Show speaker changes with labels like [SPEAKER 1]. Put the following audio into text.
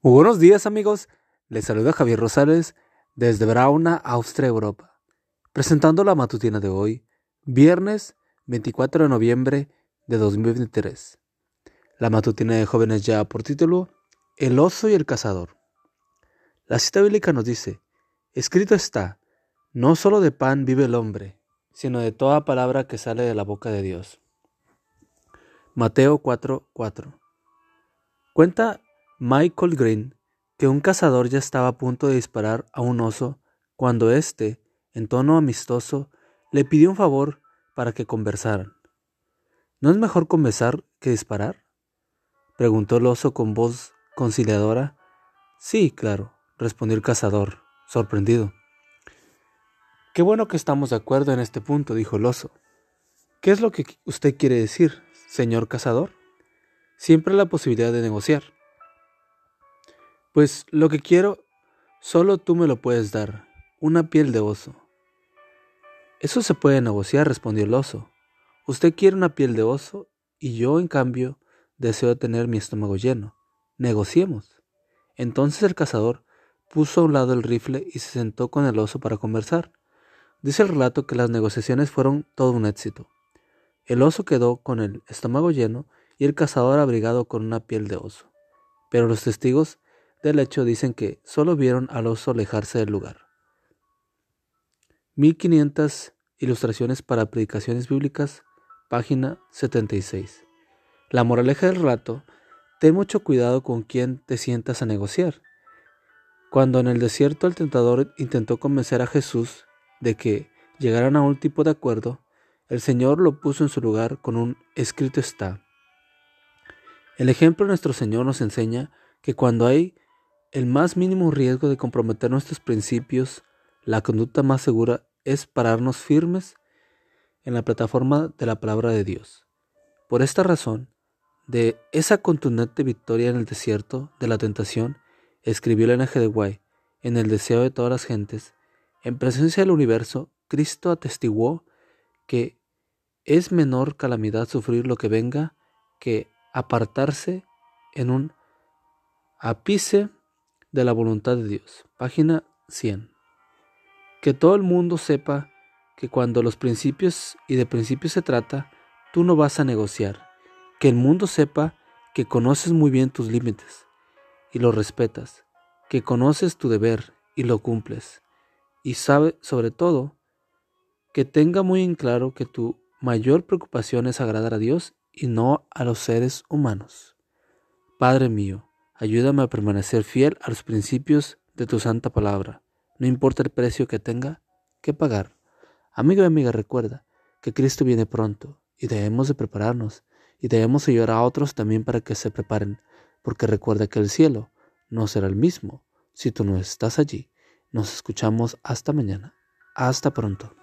[SPEAKER 1] Buenos días amigos, les saluda Javier Rosales desde Brauna, Austria, Europa, presentando la matutina de hoy, viernes 24 de noviembre de 2023. La matutina de jóvenes ya por título El oso y el cazador. La cita bíblica nos dice, escrito está, no solo de pan vive el hombre, sino de toda palabra que sale de la boca de Dios. Mateo 4:4. Cuenta Michael Green que un cazador ya estaba a punto de disparar a un oso cuando éste, en tono amistoso, le pidió un favor para que conversaran. ¿No es mejor conversar que disparar? preguntó el oso con voz conciliadora. Sí, claro, respondió el cazador, sorprendido. Qué bueno que estamos de acuerdo en este punto, dijo el oso. ¿Qué es lo que usted quiere decir, señor cazador? Siempre la posibilidad de negociar. Pues lo que quiero, solo tú me lo puedes dar, una piel de oso. Eso se puede negociar, respondió el oso. Usted quiere una piel de oso y yo, en cambio, deseo tener mi estómago lleno. Negociemos. Entonces el cazador puso a un lado el rifle y se sentó con el oso para conversar. Dice el relato que las negociaciones fueron todo un éxito. El oso quedó con el estómago lleno y el cazador abrigado con una piel de oso. Pero los testigos del hecho dicen que solo vieron al oso alejarse del lugar. 1500 ilustraciones para predicaciones bíblicas, página 76. La moraleja del relato, ten mucho cuidado con quién te sientas a negociar. Cuando en el desierto el tentador intentó convencer a Jesús de que llegaran a un tipo de acuerdo, el Señor lo puso en su lugar con un escrito está. El ejemplo de nuestro Señor nos enseña que cuando hay el más mínimo riesgo de comprometer nuestros principios, la conducta más segura es pararnos firmes en la plataforma de la palabra de Dios. Por esta razón, de esa contundente victoria en el desierto de la tentación, escribió el N.G. de Guay, en el deseo de todas las gentes, en presencia del universo, Cristo atestiguó que es menor calamidad sufrir lo que venga que apartarse en un ápice de la voluntad de Dios. Página 100. Que todo el mundo sepa que cuando los principios y de principios se trata, tú no vas a negociar. Que el mundo sepa que conoces muy bien tus límites y los respetas, que conoces tu deber y lo cumples. Y sabe, sobre todo, que tenga muy en claro que tu mayor preocupación es agradar a Dios y no a los seres humanos. Padre mío, Ayúdame a permanecer fiel a los principios de tu santa palabra, no importa el precio que tenga que pagar. Amigo y amiga, recuerda que Cristo viene pronto y debemos de prepararnos y debemos ayudar a otros también para que se preparen, porque recuerda que el cielo no será el mismo si tú no estás allí. Nos escuchamos hasta mañana. Hasta pronto.